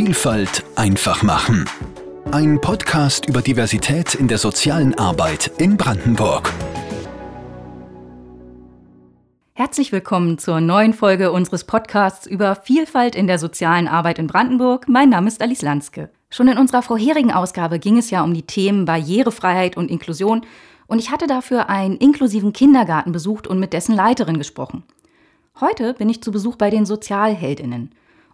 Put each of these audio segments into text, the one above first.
Vielfalt einfach machen. Ein Podcast über Diversität in der sozialen Arbeit in Brandenburg. Herzlich willkommen zur neuen Folge unseres Podcasts über Vielfalt in der sozialen Arbeit in Brandenburg. Mein Name ist Alice Lanske. Schon in unserer vorherigen Ausgabe ging es ja um die Themen Barrierefreiheit und Inklusion und ich hatte dafür einen inklusiven Kindergarten besucht und mit dessen Leiterin gesprochen. Heute bin ich zu Besuch bei den Sozialheldinnen.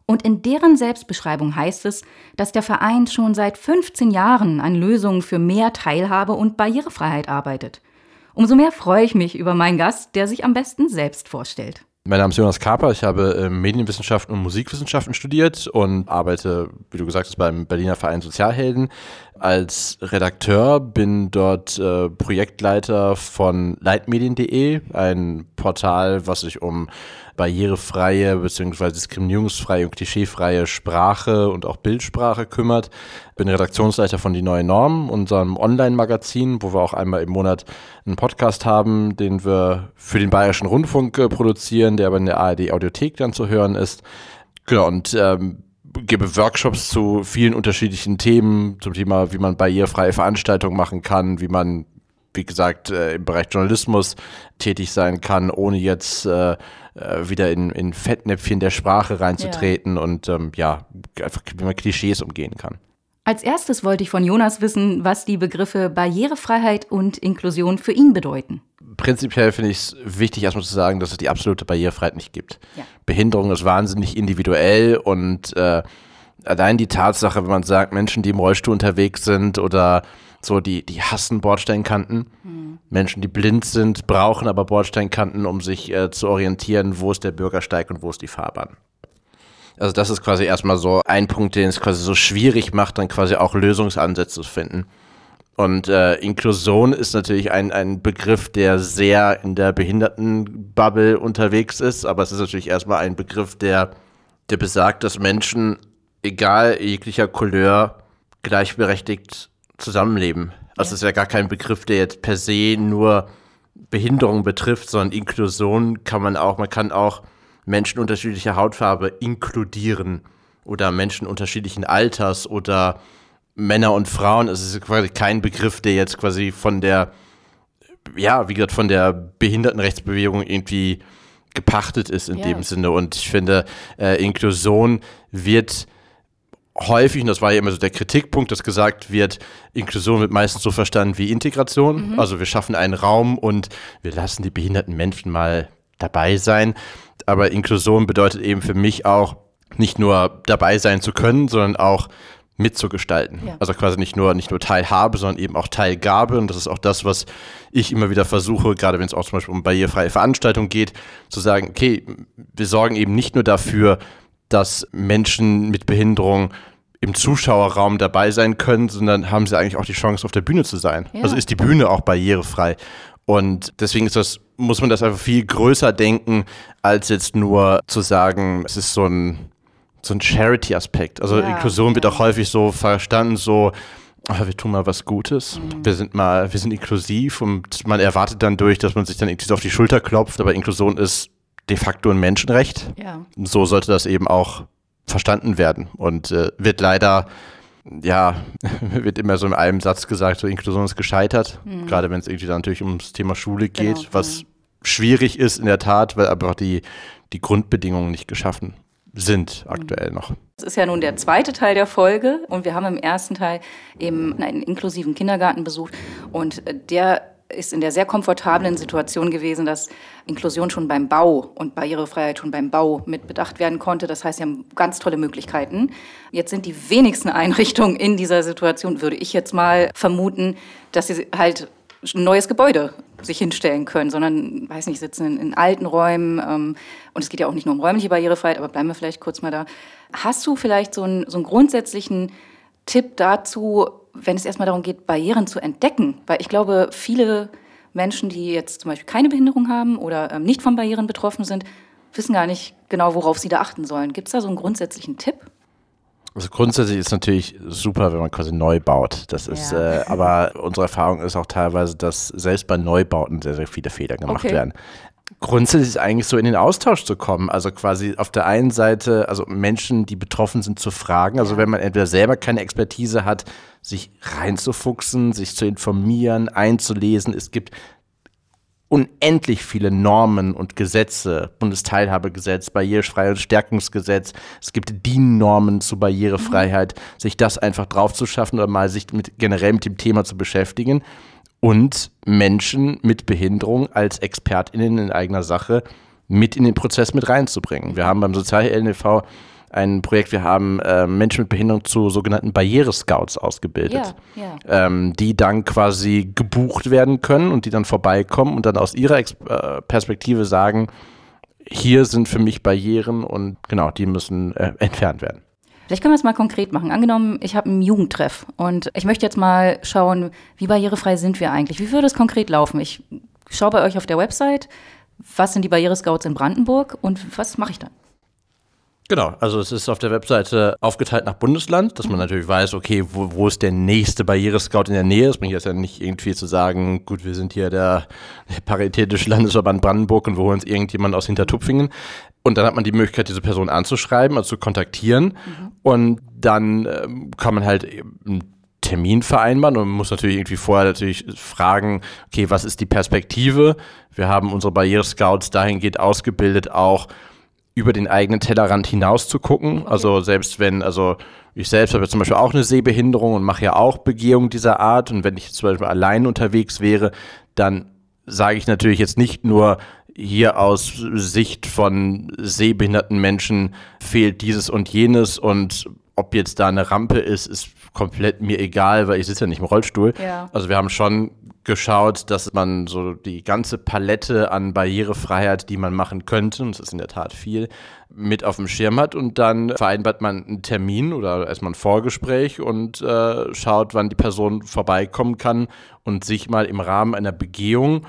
Und in deren Selbstbeschreibung heißt es, dass der Verein schon seit 15 Jahren an Lösungen für mehr Teilhabe und Barrierefreiheit arbeitet. Umso mehr freue ich mich über meinen Gast, der sich am besten selbst vorstellt. Mein Name ist Jonas Kaper, ich habe äh, Medienwissenschaften und Musikwissenschaften studiert und arbeite, wie du gesagt hast, beim Berliner Verein Sozialhelden als Redakteur, bin dort äh, Projektleiter von leitmedien.de, ein Portal, was sich um barrierefreie bzw. diskriminierungsfreie und klischeefreie Sprache und auch Bildsprache kümmert. Bin Redaktionsleiter von Die Neue Norm, unserem Online-Magazin, wo wir auch einmal im Monat einen Podcast haben, den wir für den Bayerischen Rundfunk äh, produzieren, der aber in der ARD-Audiothek dann zu hören ist. Genau, und ähm, gebe Workshops zu vielen unterschiedlichen Themen, zum Thema, wie man barrierefreie Veranstaltungen machen kann, wie man, wie gesagt, äh, im Bereich Journalismus tätig sein kann, ohne jetzt äh, äh wieder in, in Fettnäpfchen der Sprache reinzutreten ja. und ähm, ja, einfach wie man Klischees umgehen kann. Als erstes wollte ich von Jonas wissen, was die Begriffe Barrierefreiheit und Inklusion für ihn bedeuten. Prinzipiell finde ich es wichtig, erstmal zu sagen, dass es die absolute Barrierefreiheit nicht gibt. Ja. Behinderung ist wahnsinnig individuell und äh, allein die Tatsache, wenn man sagt, Menschen, die im Rollstuhl unterwegs sind oder so, die, die hassen Bordsteinkanten. Mhm. Menschen, die blind sind, brauchen aber Bordsteinkanten, um sich äh, zu orientieren, wo ist der Bürgersteig und wo ist die Fahrbahn. Also das ist quasi erstmal so ein Punkt, den es quasi so schwierig macht, dann quasi auch Lösungsansätze zu finden. Und äh, Inklusion ist natürlich ein, ein Begriff, der sehr in der Behindertenbubble unterwegs ist, aber es ist natürlich erstmal ein Begriff, der, der besagt, dass Menschen, egal jeglicher Couleur, gleichberechtigt zusammenleben. Also es ist ja gar kein Begriff, der jetzt per se nur Behinderung betrifft, sondern Inklusion kann man auch, man kann auch Menschen unterschiedlicher Hautfarbe inkludieren oder Menschen unterschiedlichen Alters oder Männer und Frauen. Es ist quasi kein Begriff, der jetzt quasi von der, ja, wie gesagt, von der Behindertenrechtsbewegung irgendwie gepachtet ist in ja. dem Sinne. Und ich finde, äh, Inklusion wird häufig, und das war ja immer so der Kritikpunkt, dass gesagt wird, Inklusion wird meistens so verstanden wie Integration. Mhm. Also wir schaffen einen Raum und wir lassen die behinderten Menschen mal dabei sein. Aber Inklusion bedeutet eben für mich auch, nicht nur dabei sein zu können, sondern auch mitzugestalten. Ja. Also quasi nicht nur, nicht nur Teilhabe, sondern eben auch Teilgabe. Und das ist auch das, was ich immer wieder versuche, gerade wenn es auch zum Beispiel um barrierefreie Veranstaltungen geht, zu sagen, okay, wir sorgen eben nicht nur dafür, dass Menschen mit Behinderung im Zuschauerraum dabei sein können, sondern haben sie eigentlich auch die Chance, auf der Bühne zu sein. Ja. Also ist die Bühne auch barrierefrei. Und deswegen ist das, muss man das einfach viel größer denken, als jetzt nur zu sagen, es ist so ein, so ein Charity-Aspekt. Also ja, Inklusion ja. wird auch häufig so verstanden, so, oh, wir tun mal was Gutes. Mhm. Wir sind mal, wir sind inklusiv und man erwartet dann durch, dass man sich dann irgendwie so auf die Schulter klopft, aber Inklusion ist de facto ein Menschenrecht. Ja. So sollte das eben auch verstanden werden und äh, wird leider ja, wird immer so in einem Satz gesagt, so Inklusion ist gescheitert. Mhm. Gerade wenn es irgendwie dann natürlich ums Thema Schule geht, genau, was ja. schwierig ist in der Tat, weil einfach die, die Grundbedingungen nicht geschaffen sind aktuell noch. Das ist ja nun der zweite Teil der Folge und wir haben im ersten Teil eben einen inklusiven Kindergarten besucht und der ist in der sehr komfortablen Situation gewesen, dass Inklusion schon beim Bau und Barrierefreiheit schon beim Bau mit bedacht werden konnte. Das heißt, sie haben ganz tolle Möglichkeiten. Jetzt sind die wenigsten Einrichtungen in dieser Situation, würde ich jetzt mal vermuten, dass sie halt ein neues Gebäude sich hinstellen können, sondern, weiß nicht, sitzen in, in alten Räumen. Ähm, und es geht ja auch nicht nur um räumliche Barrierefreiheit, aber bleiben wir vielleicht kurz mal da. Hast du vielleicht so einen, so einen grundsätzlichen Tipp dazu, wenn es erstmal darum geht, Barrieren zu entdecken, weil ich glaube, viele Menschen, die jetzt zum Beispiel keine Behinderung haben oder ähm, nicht von Barrieren betroffen sind, wissen gar nicht genau, worauf sie da achten sollen. Gibt es da so einen grundsätzlichen Tipp? Also grundsätzlich ist natürlich super, wenn man quasi neu baut. Das ist, ja. äh, aber unsere Erfahrung ist auch teilweise, dass selbst bei Neubauten sehr, sehr viele Fehler gemacht okay. werden. Grundsätzlich ist eigentlich so in den Austausch zu kommen. Also quasi auf der einen Seite, also Menschen, die betroffen sind, zu fragen. Also wenn man entweder selber keine Expertise hat, sich reinzufuchsen, sich zu informieren, einzulesen. Es gibt unendlich viele Normen und Gesetze, Bundesteilhabegesetz, Barrierefreiheitsstärkungsgesetz, es gibt DIN-Normen zur Barrierefreiheit, mhm. sich das einfach drauf zu schaffen oder mal sich mit, generell mit dem Thema zu beschäftigen und Menschen mit Behinderung als ExpertInnen in eigener Sache mit in den Prozess mit reinzubringen. Wir haben beim Sozial-LNV ein Projekt, wir haben äh, Menschen mit Behinderung zu sogenannten Barrierescouts ausgebildet, ja, ja. Ähm, die dann quasi gebucht werden können und die dann vorbeikommen und dann aus ihrer Ex äh, Perspektive sagen, hier sind für mich Barrieren und genau, die müssen äh, entfernt werden. Vielleicht können wir es mal konkret machen. Angenommen, ich habe einen Jugendtreff und ich möchte jetzt mal schauen, wie barrierefrei sind wir eigentlich? Wie würde es konkret laufen? Ich schaue bei euch auf der Website, was sind die Barrierescouts in Brandenburg und was mache ich dann? Genau, also es ist auf der Webseite aufgeteilt nach Bundesland, dass man natürlich weiß, okay, wo, wo ist der nächste Barrierescout in der Nähe? Es bringt jetzt ja nicht irgendwie zu sagen, gut, wir sind hier der, der Paritätische Landesverband Brandenburg und wir holen uns irgendjemand aus Hintertupfingen. Und dann hat man die Möglichkeit, diese Person anzuschreiben, also zu kontaktieren. Mhm. Und dann ähm, kann man halt einen Termin vereinbaren und man muss natürlich irgendwie vorher natürlich fragen, okay, was ist die Perspektive? Wir haben unsere Barrierescouts dahingehend ausgebildet, auch über den eigenen Tellerrand hinaus zu gucken. Also selbst wenn, also ich selbst habe ja zum Beispiel auch eine Sehbehinderung und mache ja auch Begehungen dieser Art. Und wenn ich zum Beispiel allein unterwegs wäre, dann sage ich natürlich jetzt nicht nur, hier aus Sicht von sehbehinderten Menschen fehlt dieses und jenes und ob jetzt da eine Rampe ist, ist komplett mir egal, weil ich sitze ja nicht im Rollstuhl. Ja. Also wir haben schon geschaut, dass man so die ganze Palette an Barrierefreiheit, die man machen könnte, und es ist in der Tat viel, mit auf dem Schirm hat und dann vereinbart man einen Termin oder erstmal ein Vorgespräch und äh, schaut, wann die Person vorbeikommen kann und sich mal im Rahmen einer Begehung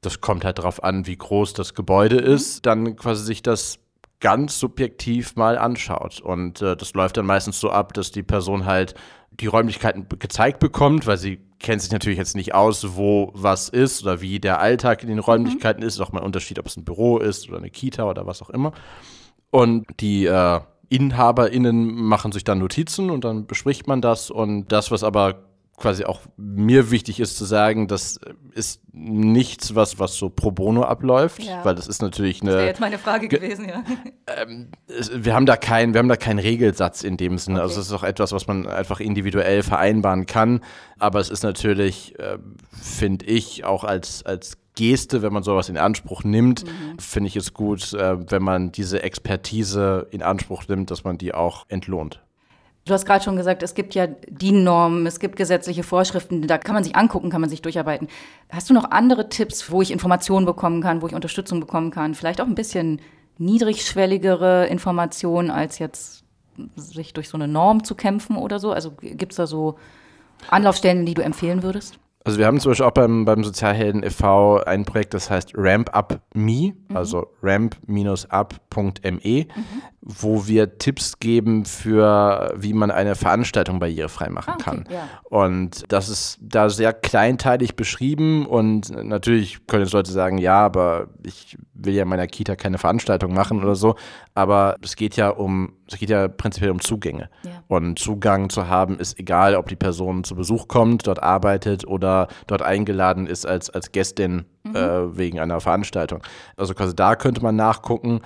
das kommt halt darauf an, wie groß das Gebäude mhm. ist, dann quasi sich das ganz subjektiv mal anschaut. Und äh, das läuft dann meistens so ab, dass die Person halt die Räumlichkeiten gezeigt bekommt, weil sie kennt sich natürlich jetzt nicht aus, wo was ist oder wie der Alltag in den Räumlichkeiten mhm. ist. Ist auch mal ein Unterschied, ob es ein Büro ist oder eine Kita oder was auch immer. Und die äh, InhaberInnen machen sich dann Notizen und dann bespricht man das. Und das, was aber quasi auch mir wichtig ist zu sagen, das ist nichts, was, was so pro bono abläuft, ja. weil das ist natürlich eine. Das wäre jetzt meine Frage gewesen, ja. Ähm, wir haben da keinen, wir haben da keinen Regelsatz in dem Sinne. Also okay. Also es ist auch etwas, was man einfach individuell vereinbaren kann. Aber es ist natürlich, äh, finde ich, auch als, als Geste, wenn man sowas in Anspruch nimmt, mhm. finde ich es gut, äh, wenn man diese Expertise in Anspruch nimmt, dass man die auch entlohnt. Du hast gerade schon gesagt, es gibt ja DIN-Normen, es gibt gesetzliche Vorschriften, da kann man sich angucken, kann man sich durcharbeiten. Hast du noch andere Tipps, wo ich Informationen bekommen kann, wo ich Unterstützung bekommen kann? Vielleicht auch ein bisschen niedrigschwelligere Informationen, als jetzt sich durch so eine Norm zu kämpfen oder so? Also gibt es da so Anlaufstellen, die du empfehlen würdest? Also wir haben zum Beispiel auch beim, beim Sozialhelden e.V. ein Projekt, das heißt Ramp Up Me, mhm. also ramp-up.me, mhm. wo wir Tipps geben für, wie man eine Veranstaltung barrierefrei machen ah, okay, kann. Ja. Und das ist da sehr kleinteilig beschrieben und natürlich können jetzt Leute sagen, ja, aber ich will ja in meiner Kita keine Veranstaltung machen oder so, aber es geht ja um, es geht ja prinzipiell um Zugänge. Ja. Und Zugang zu haben ist egal, ob die Person zu Besuch kommt, dort arbeitet oder dort eingeladen ist als, als Gästin mhm. äh, wegen einer Veranstaltung. Also quasi da könnte man nachgucken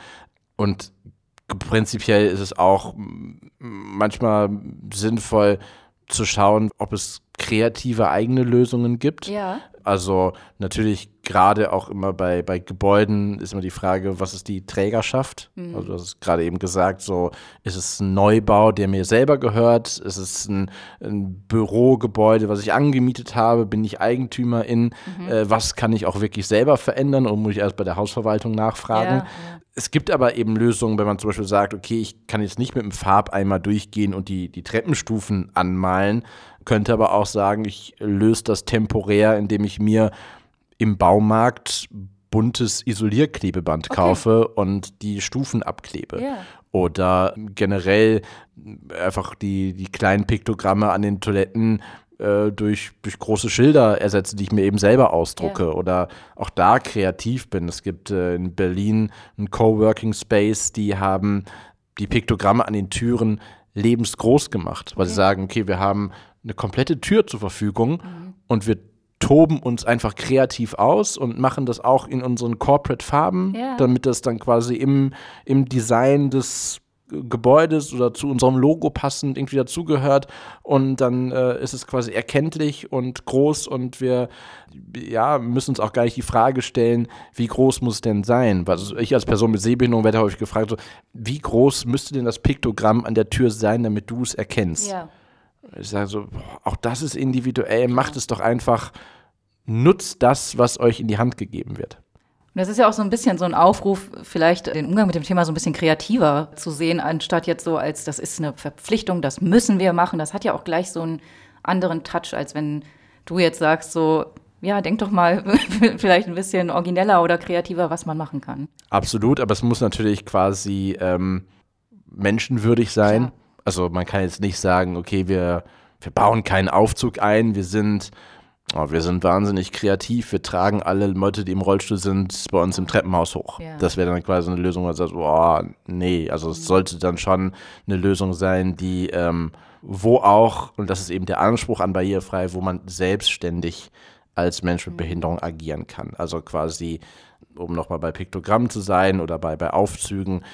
und prinzipiell ist es auch manchmal sinnvoll zu schauen, ob es kreative eigene Lösungen gibt. Ja. Also natürlich gerade auch immer bei, bei Gebäuden ist immer die Frage, was ist die Trägerschaft? Mhm. Also du hast gerade eben gesagt, so ist es ein Neubau, der mir selber gehört? Ist es ein, ein Bürogebäude, was ich angemietet habe? Bin ich Eigentümerin? Mhm. Äh, was kann ich auch wirklich selber verändern? Oder muss ich erst bei der Hausverwaltung nachfragen? Ja, ja. Es gibt aber eben Lösungen, wenn man zum Beispiel sagt, okay, ich kann jetzt nicht mit dem Farbeimer durchgehen und die, die Treppenstufen anmalen, könnte aber auch sagen, ich löse das temporär, indem ich mir im Baumarkt buntes Isolierklebeband okay. kaufe und die Stufen abklebe. Yeah. Oder generell einfach die, die kleinen Piktogramme an den Toiletten äh, durch, durch große Schilder ersetze, die ich mir eben selber ausdrucke ja. oder auch da kreativ bin. Es gibt äh, in Berlin einen Coworking Space, die haben die Piktogramme an den Türen lebensgroß gemacht, weil okay. sie sagen, okay, wir haben eine komplette Tür zur Verfügung mhm. und wir toben uns einfach kreativ aus und machen das auch in unseren Corporate Farben, ja. damit das dann quasi im, im Design des Gebäudes oder zu unserem Logo passend irgendwie dazugehört und dann äh, ist es quasi erkenntlich und groß und wir ja, müssen uns auch gar nicht die Frage stellen, wie groß muss es denn sein? Also ich als Person mit Sehbehinderung werde häufig gefragt, so, wie groß müsste denn das Piktogramm an der Tür sein, damit du es erkennst? Ja. Ich sage so, auch das ist individuell, macht es doch einfach, nutzt das, was euch in die Hand gegeben wird. Und das ist ja auch so ein bisschen so ein Aufruf, vielleicht den Umgang mit dem Thema so ein bisschen kreativer zu sehen, anstatt jetzt so als, das ist eine Verpflichtung, das müssen wir machen. Das hat ja auch gleich so einen anderen Touch, als wenn du jetzt sagst, so, ja, denk doch mal vielleicht ein bisschen origineller oder kreativer, was man machen kann. Absolut, aber es muss natürlich quasi ähm, menschenwürdig sein. Klar. Also man kann jetzt nicht sagen, okay, wir, wir bauen keinen Aufzug ein, wir sind Oh, wir sind wahnsinnig kreativ. Wir tragen alle Leute, die im Rollstuhl sind, bei uns im Treppenhaus hoch. Ja. Das wäre dann quasi eine Lösung, wo man sagt, oh, nee, also es sollte dann schon eine Lösung sein, die, ähm, wo auch, und das ist eben der Anspruch an barrierefrei, wo man selbstständig als Mensch mit mhm. Behinderung agieren kann. Also quasi, um nochmal bei Piktogrammen zu sein oder bei, bei Aufzügen,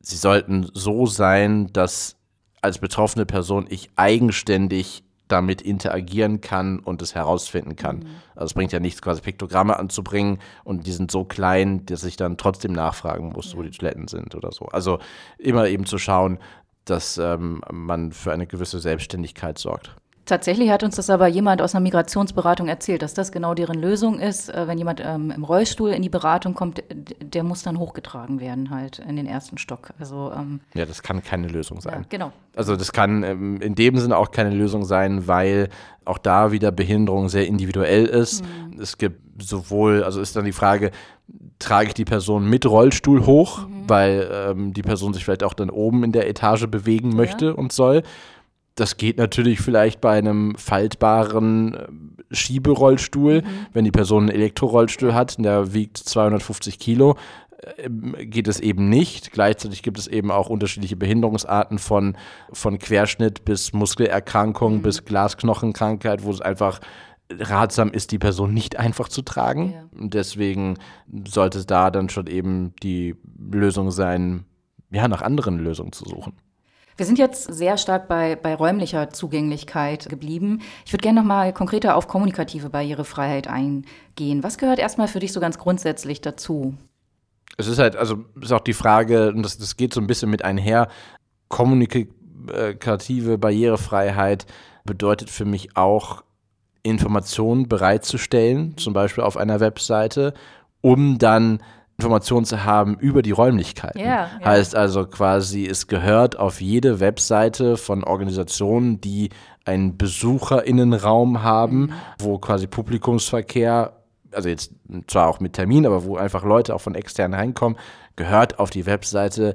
sie sollten so sein, dass als betroffene Person ich eigenständig damit interagieren kann und es herausfinden kann. Mhm. Also es bringt ja nichts, quasi Piktogramme anzubringen und die sind so klein, dass ich dann trotzdem nachfragen muss, ja. wo die Toiletten sind oder so. Also immer eben zu schauen, dass ähm, man für eine gewisse Selbstständigkeit sorgt. Tatsächlich hat uns das aber jemand aus einer Migrationsberatung erzählt, dass das genau deren Lösung ist. Äh, wenn jemand ähm, im Rollstuhl in die Beratung kommt, der muss dann hochgetragen werden halt in den ersten Stock. Also, ähm, ja, das kann keine Lösung sein. Ja, genau. Also das kann ähm, in dem Sinne auch keine Lösung sein, weil auch da wieder Behinderung sehr individuell ist. Mhm. Es gibt sowohl, also ist dann die Frage, trage ich die Person mit Rollstuhl hoch, mhm. weil ähm, die Person sich vielleicht auch dann oben in der Etage bewegen möchte ja. und soll das geht natürlich vielleicht bei einem faltbaren äh, Schieberollstuhl. Mhm. Wenn die Person einen Elektrorollstuhl hat, der wiegt 250 Kilo, ähm, geht es eben nicht. Gleichzeitig gibt es eben auch unterschiedliche Behinderungsarten von, von Querschnitt bis Muskelerkrankung mhm. bis Glasknochenkrankheit, wo es einfach ratsam ist, die Person nicht einfach zu tragen. Ja. Und deswegen sollte es da dann schon eben die Lösung sein, ja, nach anderen Lösungen zu suchen. Wir sind jetzt sehr stark bei, bei räumlicher Zugänglichkeit geblieben. Ich würde gerne noch mal konkreter auf kommunikative Barrierefreiheit eingehen. Was gehört erstmal für dich so ganz grundsätzlich dazu? Es ist halt, also ist auch die Frage, und das, das geht so ein bisschen mit einher, kommunikative Barrierefreiheit bedeutet für mich auch, Informationen bereitzustellen, zum Beispiel auf einer Webseite, um dann Informationen zu haben über die Räumlichkeiten. Yeah, yeah. Heißt also quasi, es gehört auf jede Webseite von Organisationen, die einen Besucherinnenraum haben, mhm. wo quasi Publikumsverkehr, also jetzt zwar auch mit Termin, aber wo einfach Leute auch von extern reinkommen, gehört auf die Webseite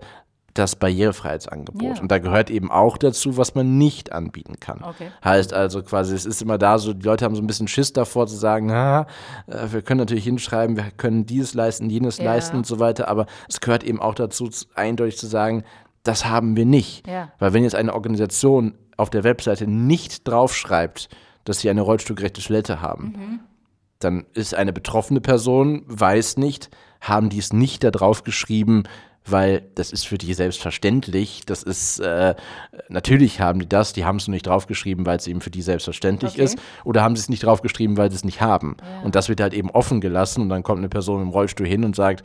das Barrierefreiheitsangebot. Yeah. Und da gehört eben auch dazu, was man nicht anbieten kann. Okay. Heißt also quasi, es ist immer da so, die Leute haben so ein bisschen Schiss davor zu sagen, ha, äh, wir können natürlich hinschreiben, wir können dieses leisten, jenes ja. leisten und so weiter, aber es gehört eben auch dazu, eindeutig zu sagen, das haben wir nicht. Ja. Weil wenn jetzt eine Organisation auf der Webseite nicht draufschreibt, dass sie eine rollstuhlgerechte Toilette haben, mhm. dann ist eine betroffene Person, weiß nicht, haben die es nicht da drauf geschrieben, weil das ist für die selbstverständlich. Das ist, äh, natürlich haben die das, die haben es nur nicht draufgeschrieben, weil es eben für die selbstverständlich okay. ist. Oder haben sie es nicht draufgeschrieben, weil sie es nicht haben. Ja. Und das wird halt eben offen gelassen und dann kommt eine Person im Rollstuhl hin und sagt,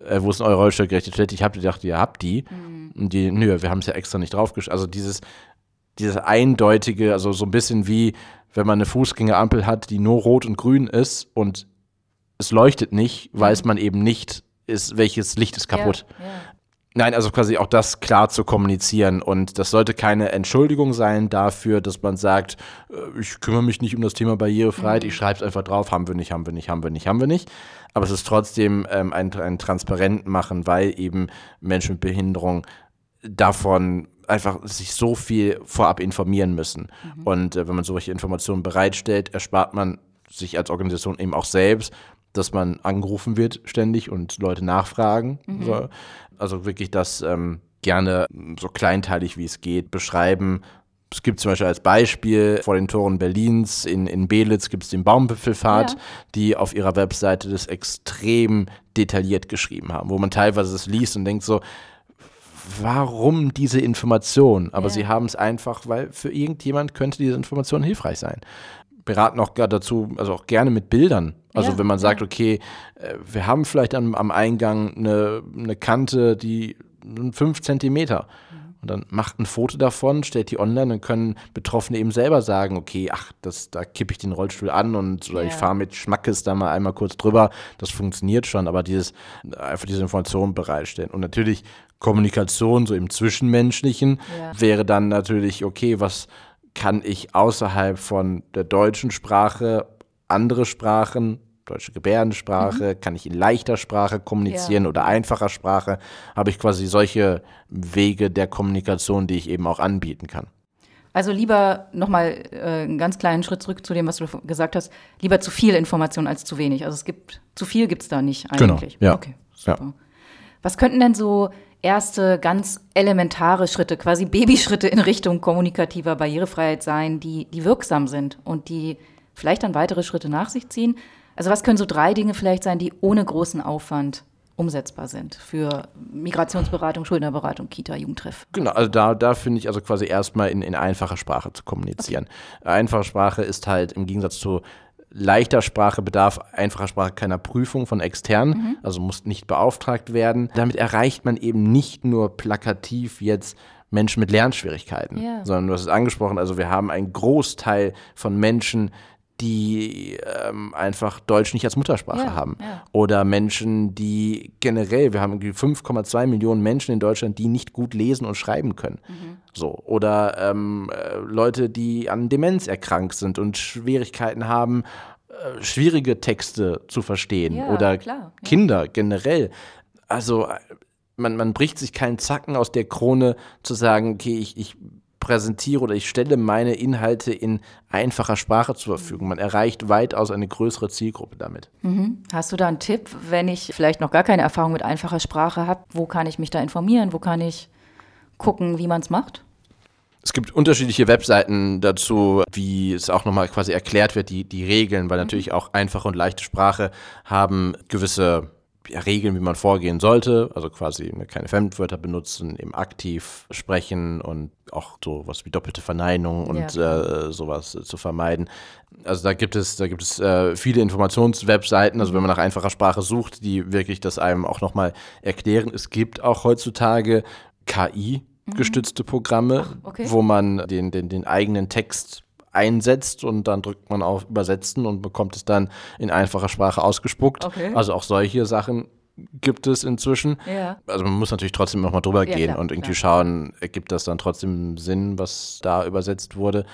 äh, wo ist denn eure rollstuhlgerechte Toilette? Ich habe gedacht, ihr habt die. Mhm. Und die, nö, wir haben es ja extra nicht draufgeschrieben. Also dieses, dieses eindeutige, also so ein bisschen wie, wenn man eine Fußgängerampel hat, die nur rot und grün ist und es leuchtet nicht, mhm. weiß man eben nicht, ist, welches Licht ist kaputt. Ja, ja. Nein, also quasi auch das klar zu kommunizieren. Und das sollte keine Entschuldigung sein dafür, dass man sagt, äh, ich kümmere mich nicht um das Thema Barrierefreiheit, mhm. ich schreibe es einfach drauf, haben wir nicht, haben wir nicht, haben wir nicht, haben wir nicht. Aber es ist trotzdem ähm, ein, ein Transparent machen, weil eben Menschen mit Behinderung davon einfach sich so viel vorab informieren müssen. Mhm. Und äh, wenn man solche Informationen bereitstellt, erspart man sich als Organisation eben auch selbst, dass man angerufen wird ständig und Leute nachfragen. Mhm. So. Also wirklich das ähm, gerne so kleinteilig wie es geht beschreiben. Es gibt zum Beispiel als Beispiel vor den Toren Berlins in, in Belitz gibt es den Baumwipfelfahrt, ja. die auf ihrer Webseite das extrem detailliert geschrieben haben, wo man teilweise es liest und denkt so, warum diese Information? Aber ja. sie haben es einfach, weil für irgendjemand könnte diese Information hilfreich sein. Beraten auch dazu, also auch gerne mit Bildern. Also ja, wenn man sagt, okay, äh, wir haben vielleicht am, am Eingang eine, eine Kante, die fünf Zentimeter. Und dann macht ein Foto davon, stellt die online und können Betroffene eben selber sagen, okay, ach, das, da kippe ich den Rollstuhl an und oder ja. ich fahre mit Schmackes da mal einmal kurz drüber. Das funktioniert schon, aber dieses, einfach diese Information bereitstellen. Und natürlich Kommunikation, so im Zwischenmenschlichen, ja. wäre dann natürlich, okay, was kann ich außerhalb von der deutschen Sprache andere Sprachen deutsche Gebärdensprache, mhm. kann ich in leichter Sprache kommunizieren ja. oder einfacher Sprache, habe ich quasi solche Wege der Kommunikation, die ich eben auch anbieten kann. Also lieber nochmal äh, einen ganz kleinen Schritt zurück zu dem, was du gesagt hast. Lieber zu viel Information als zu wenig. Also es gibt, zu viel gibt es da nicht genau, eigentlich. Genau, ja. Okay, super. Ja. Was könnten denn so erste ganz elementare Schritte, quasi Babyschritte in Richtung kommunikativer Barrierefreiheit sein, die, die wirksam sind und die vielleicht dann weitere Schritte nach sich ziehen? Also was können so drei Dinge vielleicht sein, die ohne großen Aufwand umsetzbar sind für Migrationsberatung, Schuldnerberatung, Kita, Jugendtreff. Genau, also da, da finde ich also quasi erstmal in, in einfacher Sprache zu kommunizieren. Okay. Einfache Sprache ist halt im Gegensatz zu leichter Sprache bedarf einfacher Sprache keiner Prüfung von externen, mhm. also muss nicht beauftragt werden. Damit erreicht man eben nicht nur plakativ jetzt Menschen mit Lernschwierigkeiten, ja. sondern du hast es angesprochen, also wir haben einen Großteil von Menschen, die ähm, einfach Deutsch nicht als Muttersprache ja, haben. Ja. Oder Menschen, die generell, wir haben 5,2 Millionen Menschen in Deutschland, die nicht gut lesen und schreiben können. Mhm. So. Oder ähm, äh, Leute, die an Demenz erkrankt sind und Schwierigkeiten haben, äh, schwierige Texte zu verstehen. Ja, Oder klar, Kinder generell. Also äh, man, man bricht sich keinen Zacken aus der Krone zu sagen, okay, ich, ich präsentiere oder ich stelle meine Inhalte in einfacher Sprache zur Verfügung. Man erreicht weitaus eine größere Zielgruppe damit. Mhm. Hast du da einen Tipp, wenn ich vielleicht noch gar keine Erfahrung mit einfacher Sprache habe? Wo kann ich mich da informieren? Wo kann ich gucken, wie man es macht? Es gibt unterschiedliche Webseiten dazu, wie es auch nochmal quasi erklärt wird, die, die Regeln, weil natürlich auch einfache und leichte Sprache haben gewisse ja, Regeln, wie man vorgehen sollte. Also quasi ne, keine Fremdwörter benutzen, eben aktiv sprechen und auch so was wie doppelte Verneinung und ja. äh, sowas äh, zu vermeiden. Also da gibt es, da gibt es äh, viele Informationswebseiten, also wenn man nach einfacher Sprache sucht, die wirklich das einem auch nochmal erklären. Es gibt auch heutzutage KI gestützte Programme, Ach, okay. wo man den, den, den eigenen Text einsetzt und dann drückt man auf Übersetzen und bekommt es dann in einfacher Sprache ausgespuckt. Okay. Also auch solche Sachen gibt es inzwischen. Ja. Also man muss natürlich trotzdem nochmal drüber ja, gehen klar, und irgendwie klar. schauen, ergibt das dann trotzdem Sinn, was da übersetzt wurde.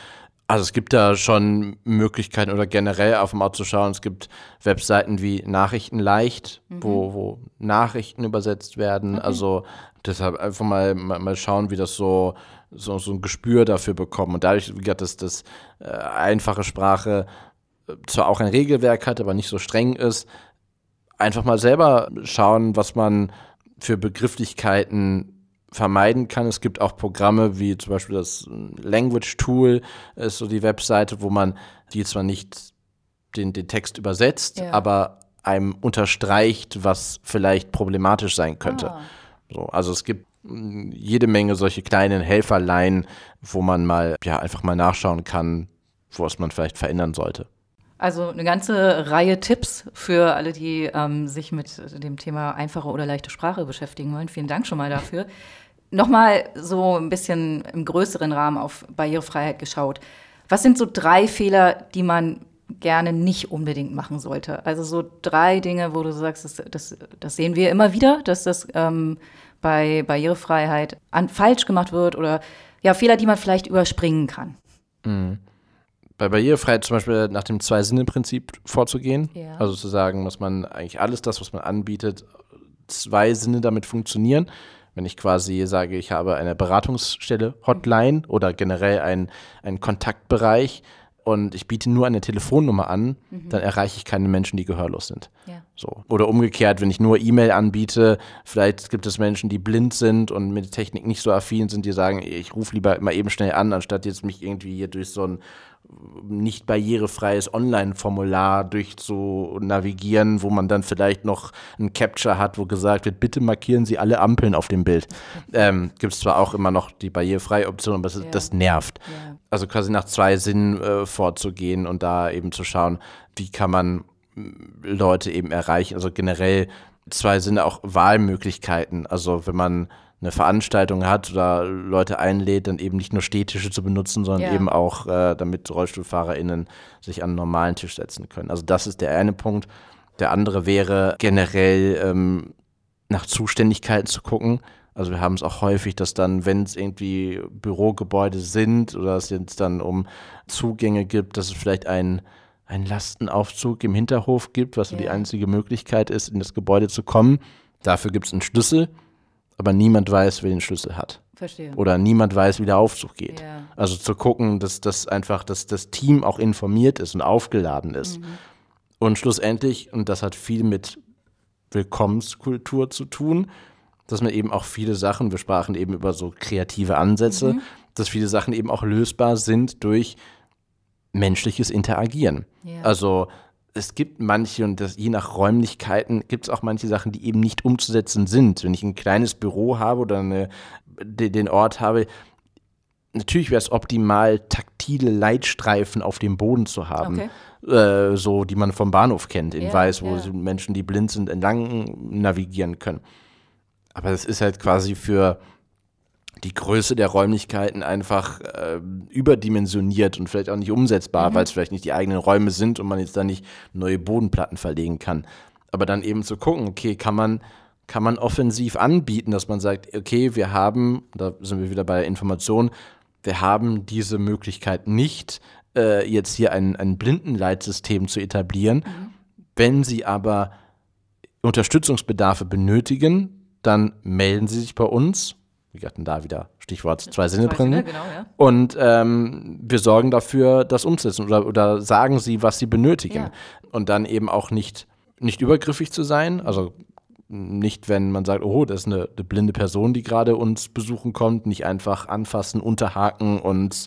Also es gibt da schon Möglichkeiten oder generell auf dem Auto zu schauen. Es gibt Webseiten wie Nachrichten leicht, mhm. wo, wo Nachrichten übersetzt werden. Okay. Also deshalb einfach mal, mal, mal schauen, wie das so so, so ein Gespür dafür bekommen. Und dadurch, wie gesagt, dass das äh, einfache Sprache äh, zwar auch ein Regelwerk hat, aber nicht so streng ist, einfach mal selber schauen, was man für Begrifflichkeiten vermeiden kann. Es gibt auch Programme wie zum Beispiel das Language Tool, ist so die Webseite, wo man die zwar nicht den, den Text übersetzt, ja. aber einem unterstreicht, was vielleicht problematisch sein könnte. Ah. So, also es gibt jede Menge solche kleinen Helferlein, wo man mal ja einfach mal nachschauen kann, was man vielleicht verändern sollte. Also eine ganze Reihe Tipps für alle, die ähm, sich mit dem Thema einfache oder leichte Sprache beschäftigen wollen. Vielen Dank schon mal dafür. Nochmal so ein bisschen im größeren Rahmen auf Barrierefreiheit geschaut. Was sind so drei Fehler, die man gerne nicht unbedingt machen sollte? Also so drei Dinge, wo du sagst, das, das, das sehen wir immer wieder, dass das ähm, bei Barrierefreiheit an, falsch gemacht wird oder ja, Fehler, die man vielleicht überspringen kann. Mhm. Bei Barrierefreiheit zum Beispiel nach dem Zwei-Sinne-Prinzip vorzugehen. Ja. Also zu sagen, dass man eigentlich alles das, was man anbietet, zwei Sinne damit funktionieren. Wenn ich quasi sage, ich habe eine Beratungsstelle, Hotline oder generell einen, einen Kontaktbereich, und ich biete nur eine Telefonnummer an, mhm. dann erreiche ich keine Menschen, die gehörlos sind. Ja. So. Oder umgekehrt, wenn ich nur E-Mail anbiete, vielleicht gibt es Menschen, die blind sind und mit Technik nicht so affin sind, die sagen, ich rufe lieber mal eben schnell an, anstatt jetzt mich irgendwie hier durch so ein nicht barrierefreies Online-Formular durch zu navigieren, wo man dann vielleicht noch ein Capture hat, wo gesagt wird, bitte markieren Sie alle Ampeln auf dem Bild. Ähm, Gibt es zwar auch immer noch die barrierefreie Option, aber das, ja. das nervt. Ja. Also quasi nach zwei Sinnen äh, vorzugehen und da eben zu schauen, wie kann man Leute eben erreichen. Also generell zwei Sinne auch Wahlmöglichkeiten. Also wenn man eine Veranstaltung hat oder Leute einlädt, dann eben nicht nur Stehtische zu benutzen, sondern ja. eben auch, äh, damit RollstuhlfahrerInnen sich an einen normalen Tisch setzen können. Also das ist der eine Punkt. Der andere wäre generell ähm, nach Zuständigkeiten zu gucken. Also wir haben es auch häufig, dass dann, wenn es irgendwie Bürogebäude sind oder es jetzt dann um Zugänge gibt, dass es vielleicht ein einen Lastenaufzug im Hinterhof gibt, was so die einzige Möglichkeit ist, in das Gebäude zu kommen. Dafür gibt es einen Schlüssel aber niemand weiß, wer den Schlüssel hat. Verstehe. Oder niemand weiß, wie der Aufzug geht. Ja. Also zu gucken, dass das einfach, dass das Team auch informiert ist und aufgeladen ist. Mhm. Und schlussendlich, und das hat viel mit Willkommenskultur zu tun, dass man eben auch viele Sachen, wir sprachen eben über so kreative Ansätze, mhm. dass viele Sachen eben auch lösbar sind durch menschliches Interagieren. Ja. Also es gibt manche, und das, je nach Räumlichkeiten, gibt es auch manche Sachen, die eben nicht umzusetzen sind. Wenn ich ein kleines Büro habe oder eine, den Ort habe, natürlich wäre es optimal, taktile Leitstreifen auf dem Boden zu haben. Okay. Äh, so, die man vom Bahnhof kennt, in ja, Weiß, wo ja. Menschen, die blind sind, entlang navigieren können. Aber das ist halt quasi für die Größe der Räumlichkeiten einfach äh, überdimensioniert und vielleicht auch nicht umsetzbar, mhm. weil es vielleicht nicht die eigenen Räume sind und man jetzt da nicht neue Bodenplatten verlegen kann. Aber dann eben zu gucken, okay, kann man, kann man offensiv anbieten, dass man sagt, okay, wir haben, da sind wir wieder bei der Information, wir haben diese Möglichkeit nicht, äh, jetzt hier ein, ein Blindenleitsystem zu etablieren. Mhm. Wenn Sie aber Unterstützungsbedarfe benötigen, dann melden Sie sich bei uns wir hatten da wieder Stichwort zwei Sinne drin. Sinne, genau, ja. Und ähm, wir sorgen dafür, das umzusetzen oder, oder sagen sie, was sie benötigen. Ja. Und dann eben auch nicht, nicht übergriffig zu sein. Also nicht, wenn man sagt, oh, das ist eine, eine blinde Person, die gerade uns besuchen kommt, nicht einfach anfassen, unterhaken und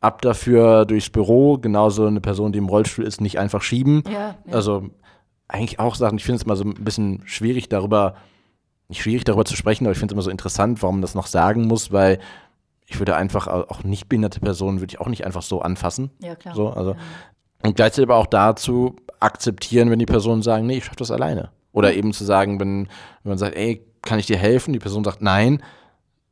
ab dafür durchs Büro. Genauso eine Person, die im Rollstuhl ist, nicht einfach schieben. Ja, also eigentlich auch Sachen, ich finde es mal so ein bisschen schwierig darüber nicht schwierig darüber zu sprechen, aber ich finde es immer so interessant, warum man das noch sagen muss, weil ich würde einfach auch nicht behinderte Personen würde ich auch nicht einfach so anfassen. Ja, klar. So, also, ja. Und gleichzeitig aber auch dazu akzeptieren, wenn die Personen sagen, nee, ich schaffe das alleine. Oder eben zu sagen, wenn, wenn man sagt, ey, kann ich dir helfen? Die Person sagt nein,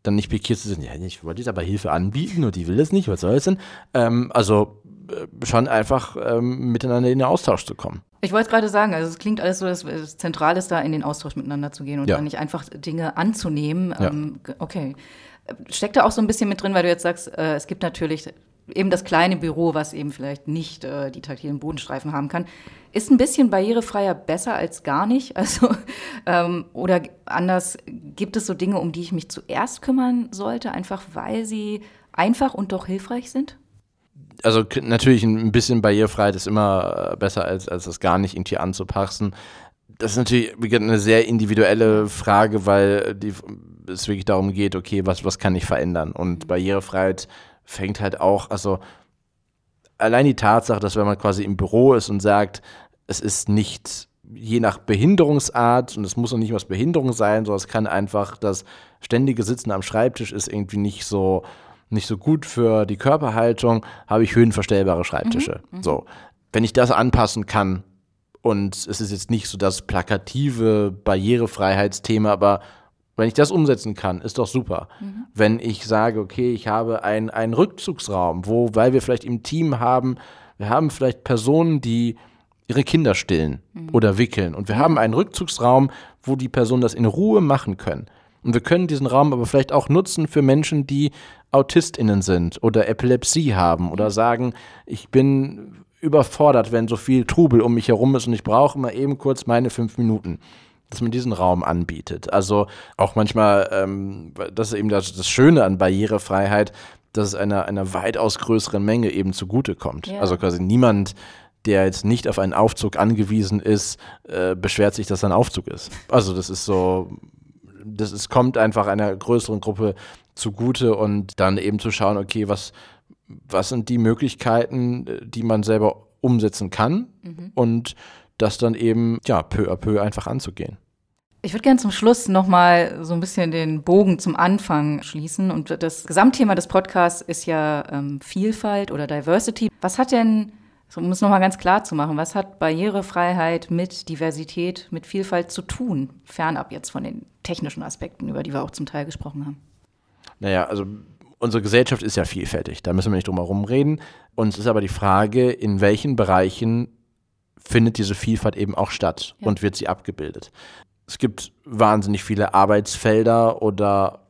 dann nicht pikiert zu sein, ja, ich wollte jetzt aber Hilfe anbieten und die will das nicht, was soll es denn? Ähm, also äh, schon einfach ähm, miteinander in den Austausch zu kommen. Ich wollte gerade sagen, also es klingt alles so, dass es zentral ist, da in den Austausch miteinander zu gehen und ja. dann nicht einfach Dinge anzunehmen. Ja. Ähm, okay. Steckt da auch so ein bisschen mit drin, weil du jetzt sagst, äh, es gibt natürlich eben das kleine Büro, was eben vielleicht nicht äh, die taktilen Bodenstreifen haben kann. Ist ein bisschen barrierefreier besser als gar nicht? Also, ähm, oder anders, gibt es so Dinge, um die ich mich zuerst kümmern sollte, einfach weil sie einfach und doch hilfreich sind? Also natürlich ein bisschen Barrierefreiheit ist immer äh, besser, als, als das gar nicht irgendwie anzupassen. Das ist natürlich eine sehr individuelle Frage, weil die, es wirklich darum geht, okay, was, was kann ich verändern? Und Barrierefreiheit fängt halt auch, also allein die Tatsache, dass wenn man quasi im Büro ist und sagt, es ist nicht je nach Behinderungsart und es muss auch nicht was Behinderung sein, sondern es kann einfach das ständige Sitzen am Schreibtisch ist irgendwie nicht so nicht so gut für die Körperhaltung, habe ich höhenverstellbare Schreibtische. Mhm, mhm. so. Wenn ich das anpassen kann und es ist jetzt nicht so das plakative Barrierefreiheitsthema, aber wenn ich das umsetzen kann, ist doch super. Mhm. Wenn ich sage, okay, ich habe einen, einen Rückzugsraum, wo, weil wir vielleicht im Team haben, wir haben vielleicht Personen, die ihre Kinder stillen mhm. oder wickeln und wir mhm. haben einen Rückzugsraum, wo die Personen das in Ruhe machen können. Und wir können diesen Raum aber vielleicht auch nutzen für Menschen, die AutistInnen sind oder Epilepsie haben oder sagen, ich bin überfordert, wenn so viel Trubel um mich herum ist und ich brauche mal eben kurz meine fünf Minuten. dass man diesen Raum anbietet. Also auch manchmal, ähm, das ist eben das, das Schöne an Barrierefreiheit, dass es einer, einer weitaus größeren Menge eben zugutekommt. Ja. Also quasi niemand, der jetzt nicht auf einen Aufzug angewiesen ist, äh, beschwert sich, dass er ein Aufzug ist. Also das ist so, das ist, kommt einfach einer größeren Gruppe zugute und dann eben zu schauen, okay, was, was sind die Möglichkeiten, die man selber umsetzen kann mhm. und das dann eben ja peu à peu einfach anzugehen. Ich würde gerne zum Schluss nochmal so ein bisschen den Bogen zum Anfang schließen. Und das Gesamtthema des Podcasts ist ja ähm, Vielfalt oder Diversity. Was hat denn, um es nochmal ganz klar zu machen, was hat Barrierefreiheit mit Diversität, mit Vielfalt zu tun? Fernab jetzt von den technischen Aspekten, über die wir auch zum Teil gesprochen haben. Naja, also unsere Gesellschaft ist ja vielfältig, da müssen wir nicht drum herum reden. Uns ist aber die Frage, in welchen Bereichen findet diese Vielfalt eben auch statt ja. und wird sie abgebildet. Es gibt wahnsinnig viele Arbeitsfelder oder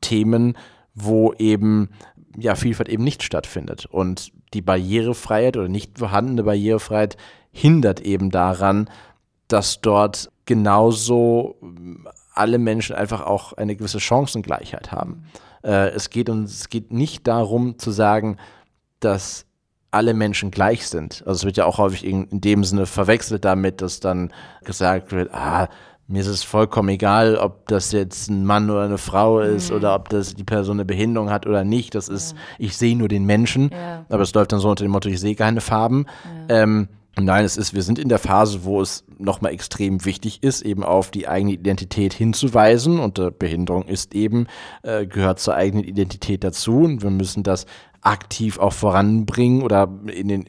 Themen, wo eben ja Vielfalt eben nicht stattfindet und die Barrierefreiheit oder nicht vorhandene Barrierefreiheit hindert eben daran, dass dort genauso alle Menschen einfach auch eine gewisse Chancengleichheit haben. Äh, es geht uns, es geht nicht darum zu sagen, dass alle Menschen gleich sind. Also es wird ja auch häufig in, in dem Sinne verwechselt damit, dass dann gesagt wird, ah, mir ist es vollkommen egal, ob das jetzt ein Mann oder eine Frau ist mhm. oder ob das die Person eine Behinderung hat oder nicht. Das ist, ja. ich sehe nur den Menschen. Ja. Aber es läuft dann so unter dem Motto, ich sehe keine Farben. Ja. Ähm, Nein, es ist, wir sind in der Phase, wo es nochmal extrem wichtig ist, eben auf die eigene Identität hinzuweisen. Und äh, Behinderung ist eben, äh, gehört zur eigenen Identität dazu. Und wir müssen das aktiv auch voranbringen oder in den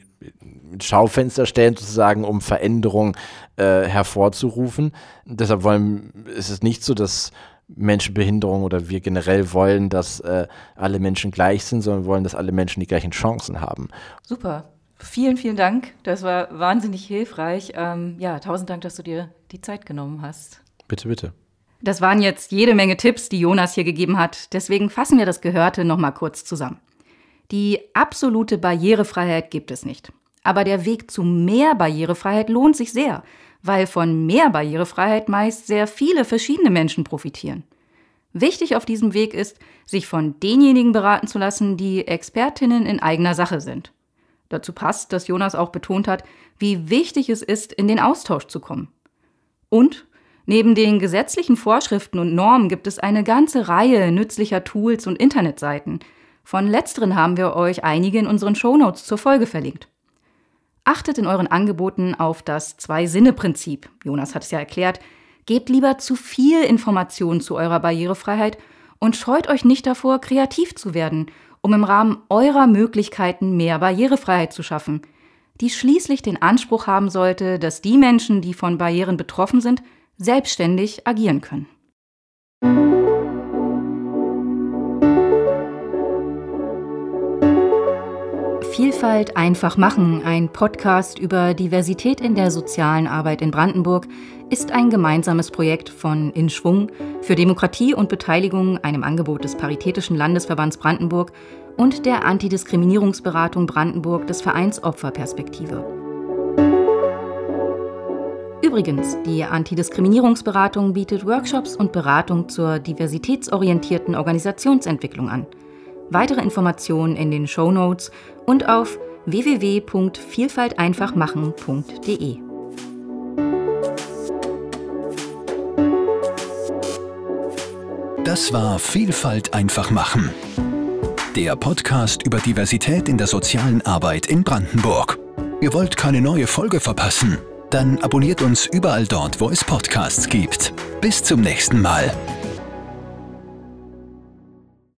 Schaufenster stellen, sozusagen, um Veränderung äh, hervorzurufen. Deshalb wollen, ist es nicht so, dass Menschen Behinderung oder wir generell wollen, dass äh, alle Menschen gleich sind, sondern wir wollen, dass alle Menschen die gleichen Chancen haben. Super. Vielen, vielen Dank. Das war wahnsinnig hilfreich. Ähm, ja, tausend Dank, dass du dir die Zeit genommen hast. Bitte, bitte. Das waren jetzt jede Menge Tipps, die Jonas hier gegeben hat. Deswegen fassen wir das Gehörte nochmal kurz zusammen. Die absolute Barrierefreiheit gibt es nicht. Aber der Weg zu mehr Barrierefreiheit lohnt sich sehr, weil von mehr Barrierefreiheit meist sehr viele verschiedene Menschen profitieren. Wichtig auf diesem Weg ist, sich von denjenigen beraten zu lassen, die Expertinnen in eigener Sache sind. Dazu passt, dass Jonas auch betont hat, wie wichtig es ist, in den Austausch zu kommen. Und neben den gesetzlichen Vorschriften und Normen gibt es eine ganze Reihe nützlicher Tools und Internetseiten. Von letzteren haben wir euch einige in unseren Shownotes zur Folge verlinkt. Achtet in euren Angeboten auf das Zwei-Sinne-Prinzip. Jonas hat es ja erklärt. Gebt lieber zu viel Informationen zu eurer Barrierefreiheit und scheut euch nicht davor, kreativ zu werden um im Rahmen eurer Möglichkeiten mehr Barrierefreiheit zu schaffen, die schließlich den Anspruch haben sollte, dass die Menschen, die von Barrieren betroffen sind, selbstständig agieren können. Vielfalt einfach machen, ein Podcast über Diversität in der sozialen Arbeit in Brandenburg, ist ein gemeinsames Projekt von In Schwung für Demokratie und Beteiligung, einem Angebot des Paritätischen Landesverbands Brandenburg und der Antidiskriminierungsberatung Brandenburg des Vereins Opferperspektive. Übrigens, die Antidiskriminierungsberatung bietet Workshops und Beratung zur diversitätsorientierten Organisationsentwicklung an. Weitere Informationen in den Show Notes und auf www.vielfalteinfachmachen.de. Das war Vielfalt einfach machen. Der Podcast über Diversität in der sozialen Arbeit in Brandenburg. Ihr wollt keine neue Folge verpassen? Dann abonniert uns überall dort, wo es Podcasts gibt. Bis zum nächsten Mal.